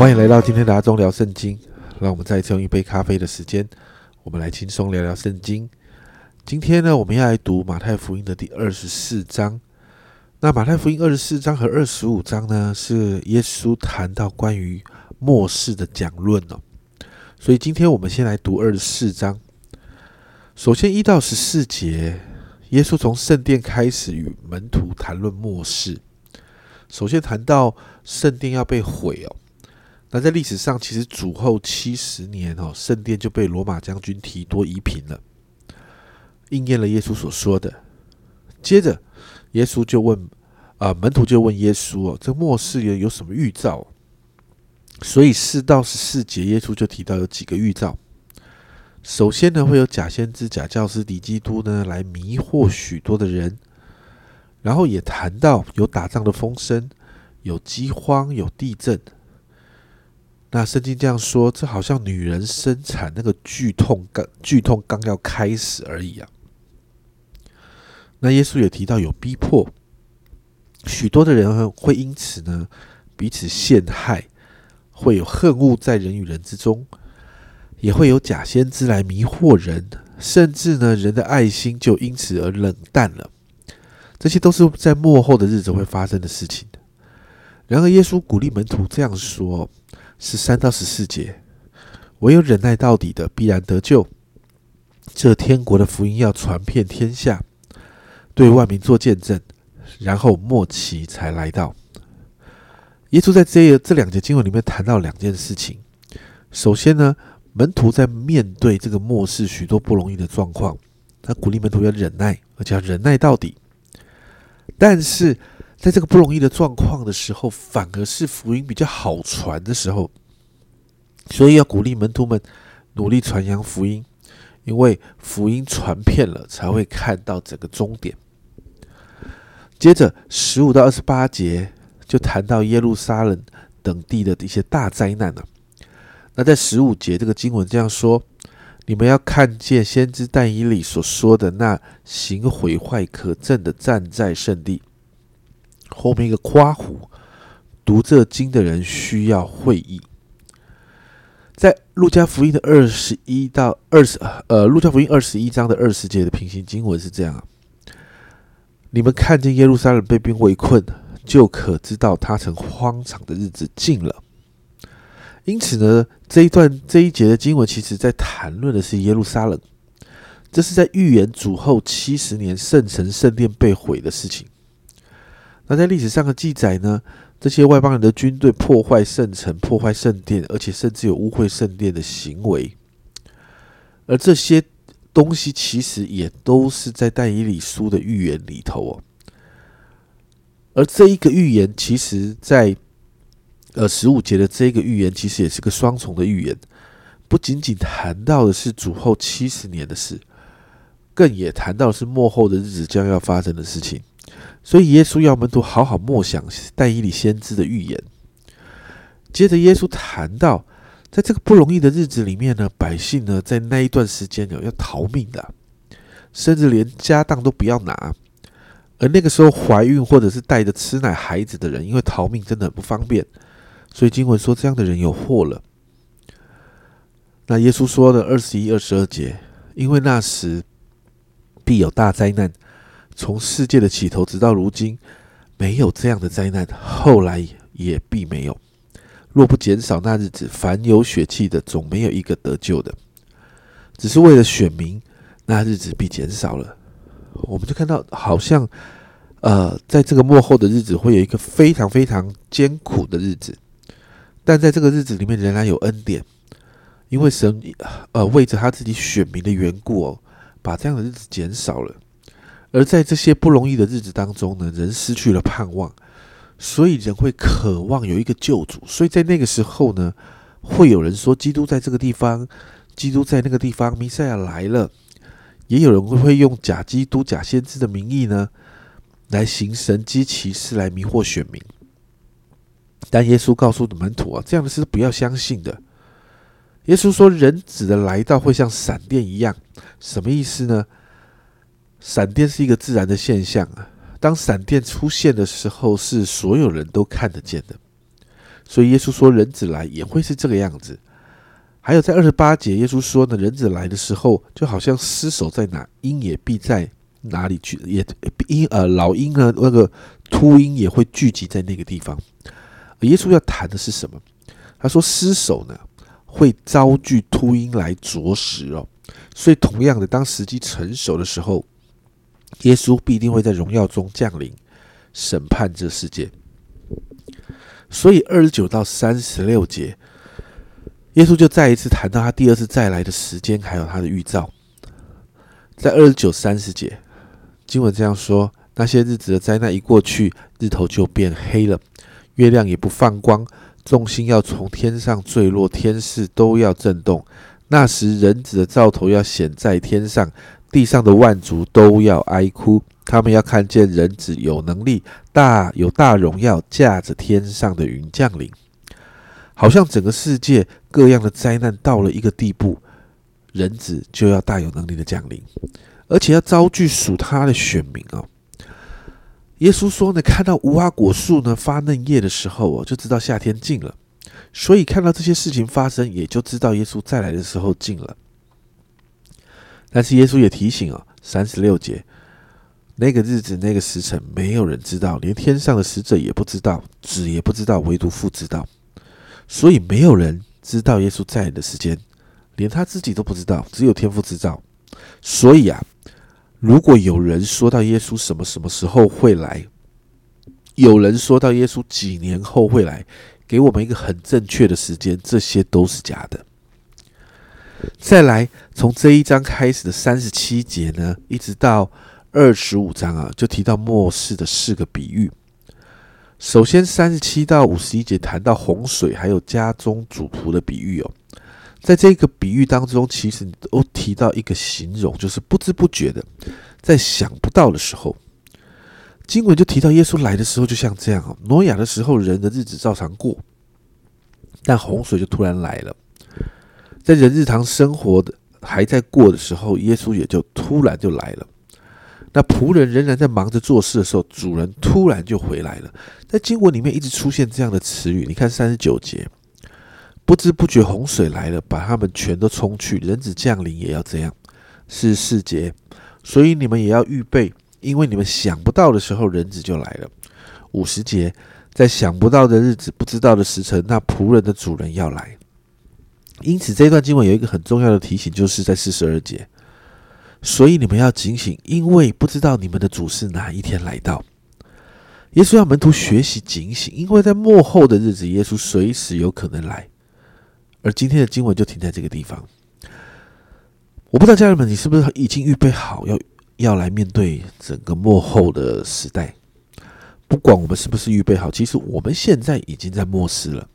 欢迎来到今天的阿忠聊圣经。让我们再一次用一杯咖啡的时间，我们来轻松聊聊圣经。今天呢，我们要来读马太福音的第二十四章。那马太福音二十四章和二十五章呢，是耶稣谈到关于末世的讲论哦。所以今天我们先来读二十四章。首先一到十四节，耶稣从圣殿开始与门徒谈论末世。首先谈到圣殿要被毁哦。那在历史上，其实主后七十年哦，圣殿就被罗马将军提多夷平了，应验了耶稣所说的。接着，耶稣就问啊，门徒就问耶稣哦，这末世有有什么预兆？所以四到十四节，耶稣就提到有几个预兆。首先呢，会有假先知、假教师、敌基督呢，来迷惑许多的人。然后也谈到有打仗的风声，有饥荒，有地震。那圣经这样说，这好像女人生产那个剧痛刚剧痛刚要开始而已啊。那耶稣也提到有逼迫，许多的人会因此呢彼此陷害，会有恨恶在人与人之中，也会有假先知来迷惑人，甚至呢人的爱心就因此而冷淡了。这些都是在幕后的日子会发生的事情。然而耶稣鼓励门徒这样说。十三到十四节，唯有忍耐到底的，必然得救。这天国的福音要传遍天下，对万民做见证，然后末期才来到。耶稣在这这两节经文里面谈到两件事情。首先呢，门徒在面对这个末世许多不容易的状况，他鼓励门徒要忍耐，而且要忍耐到底。但是，在这个不容易的状况的时候，反而是福音比较好传的时候，所以要鼓励门徒们努力传扬福音，因为福音传遍了，才会看到整个终点。接着十五到二十八节就谈到耶路撒冷等地的一些大灾难了。那在十五节这个经文这样说：“你们要看见先知但以里所说的那行毁坏可憎的站在圣地。”后面一个夸胡，读这经的人需要会意。在路加福音的二十一到二十，呃，路加福音二十一章的二十节的平行经文是这样：你们看见耶路撒冷被兵围困，就可知道他曾荒场的日子近了。因此呢，这一段这一节的经文，其实在谈论的是耶路撒冷，这是在预言主后七十年圣城圣殿被毁的事情。那在历史上的记载呢？这些外邦人的军队破坏圣城、破坏圣殿，而且甚至有污秽圣殿的行为。而这些东西其实也都是在但以理书的预言里头哦。而这一个预言，其实在呃十五节的这个预言，其实也是个双重的预言，不仅仅谈到的是主后七十年的事，更也谈到是末后的日子将要发生的事情。所以耶稣要门徒好好默想但以理先知的预言。接着耶稣谈到，在这个不容易的日子里面呢，百姓呢在那一段时间呢要逃命的，甚至连家当都不要拿。而那个时候怀孕或者是带着吃奶孩子的人，因为逃命真的很不方便，所以经文说这样的人有祸了。那耶稣说的二十一、二十二节，因为那时必有大灾难。从世界的起头直到如今，没有这样的灾难，后来也必没有。若不减少那日子，凡有血气的，总没有一个得救的。只是为了选民，那日子必减少了。我们就看到，好像呃，在这个幕后的日子，会有一个非常非常艰苦的日子。但在这个日子里面，仍然有恩典，因为神呃为着他自己选民的缘故哦，把这样的日子减少了。而在这些不容易的日子当中呢，人失去了盼望，所以人会渴望有一个救主。所以在那个时候呢，会有人说基督在这个地方，基督在那个地方，弥赛亚来了。也有人会用假基督、假先知的名义呢，来行神机骑士来迷惑选民。但耶稣告诉门徒啊，这样的事不要相信的。耶稣说，人子的来到会像闪电一样，什么意思呢？闪电是一个自然的现象啊。当闪电出现的时候，是所有人都看得见的。所以耶稣说人子来也会是这个样子。还有在二十八节，耶稣说呢，人子来的时候，就好像尸首在哪，鹰也必在哪里去，也鹰呃老鹰呢，那个秃鹰也会聚集在那个地方。耶稣要谈的是什么？他说尸首呢会遭拒秃鹰来啄食哦，所以同样的，当时机成熟的时候，耶稣必定会在荣耀中降临，审判这世界。所以二十九到三十六节。耶稣就再一次谈到他第二次再来的时间，还有他的预兆。在二十九、三十节，经文这样说：那些日子的灾难一过去，日头就变黑了，月亮也不放光，众星要从天上坠落，天势都要震动。那时，人子的兆头要显在天上，地上的万族都要哀哭，他们要看见人子有能力、大有大荣耀，驾着天上的云降临。好像整个世界各样的灾难到了一个地步，人子就要大有能力的降临，而且要招聚属他的选民哦。耶稣说呢，看到无花果树呢发嫩叶的时候哦，就知道夏天近了。所以看到这些事情发生，也就知道耶稣再来的时候近了。但是耶稣也提醒哦，三十六节，那个日子那个时辰，没有人知道，连天上的使者也不知道，子也不知道，唯独父知道。所以没有人知道耶稣在来的时间，连他自己都不知道，只有天父知道。所以啊，如果有人说到耶稣什么什么时候会来，有人说到耶稣几年后会来，给我们一个很正确的时间，这些都是假的。再来，从这一章开始的三十七节呢，一直到二十五章啊，就提到末世的四个比喻。首先，三十七到五十一节谈到洪水，还有家中主仆的比喻哦。在这个比喻当中，其实都提到一个形容，就是不知不觉的，在想不到的时候，经文就提到耶稣来的时候，就像这样哦。挪亚的时候，人的日子照常过，但洪水就突然来了。在人日常生活的还在过的时候，耶稣也就突然就来了。那仆人仍然在忙着做事的时候，主人突然就回来了。在经文里面一直出现这样的词语。你看三十九节，不知不觉洪水来了，把他们全都冲去。人子降临也要这样。四十四节，所以你们也要预备，因为你们想不到的时候，人子就来了。五十节，在想不到的日子，不知道的时辰，那仆人的主人要来。因此，这段经文有一个很重要的提醒，就是在四十二节。所以你们要警醒，因为不知道你们的主是哪一天来到。耶稣要门徒学习警醒，因为在幕后的日子，耶稣随时有可能来。而今天的经文就停在这个地方。我不知道家人们，你是不是已经预备好要要来面对整个幕后的时代？不管我们是不是预备好，其实我们现在已经在末世了。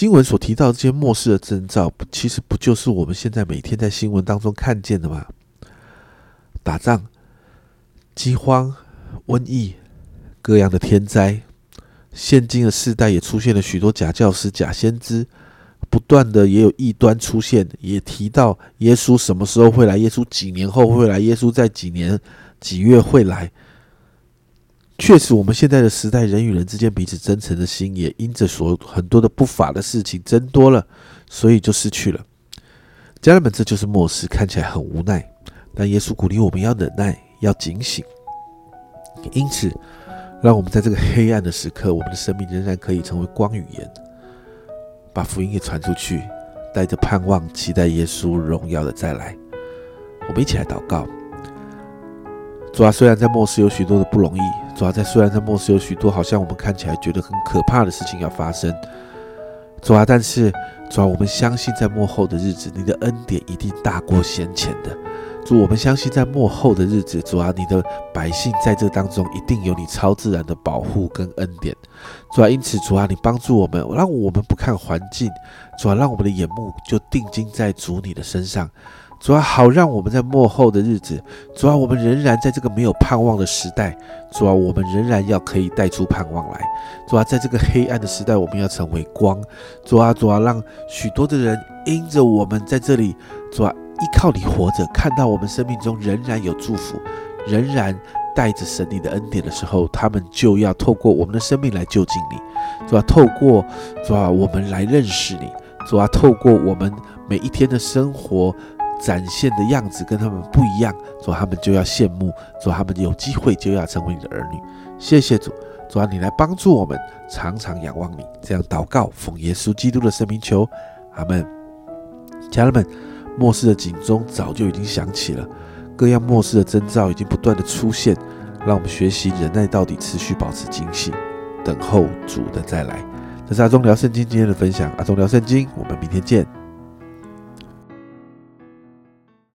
经文所提到这些末世的征兆，其实不就是我们现在每天在新闻当中看见的吗？打仗、饥荒、瘟疫、各样的天灾，现今的世代也出现了许多假教师、假先知，不断的也有异端出现，也提到耶稣什么时候会来，耶稣几年后会来，耶稣在几年几月会来。确实，我们现在的时代，人与人之间彼此真诚的心，也因着所很多的不法的事情增多了，所以就失去了。家人们，这就是末世，看起来很无奈。但耶稣鼓励我们要忍耐，要警醒。因此，让我们在这个黑暗的时刻，我们的生命仍然可以成为光与盐，把福音给传出去，带着盼望，期待耶稣荣耀的再来。我们一起来祷告：主啊，虽然在末世有许多的不容易，主啊，在虽然在末世有许多好像我们看起来觉得很可怕的事情要发生，主啊，但是主啊，我们相信在幕后的日子，你的恩典一定大过先前的。主，我们相信在幕后的日子，主啊，你的百姓在这当中一定有你超自然的保护跟恩典。主啊，因此主啊，你帮助我们，让我们不看环境，主啊，让我们的眼目就定睛在主你的身上。主啊，好让我们在幕后的日子，主啊，我们仍然在这个没有盼望的时代，主啊，我们仍然要可以带出盼望来。主啊，在这个黑暗的时代，我们要成为光。主啊，主啊，让许多的人因着我们在这里，主啊。依靠你活着，看到我们生命中仍然有祝福，仍然带着神你的恩典的时候，他们就要透过我们的生命来就近你，主啊，透过主啊我们来认识你，主啊，透过我们每一天的生活展现的样子跟他们不一样，主，他们就要羡慕，主，他们有机会就要成为你的儿女。谢谢主，主啊，你来帮助我们，常常仰望你。这样祷告，奉耶稣基督的圣名求，阿门。家人们，末世的警钟早就已经响起了。各样末世的征兆已经不断的出现，让我们学习忍耐到底，持续保持警醒，等候主的再来。这是阿忠聊圣经今天的分享，阿忠聊圣经，我们明天见。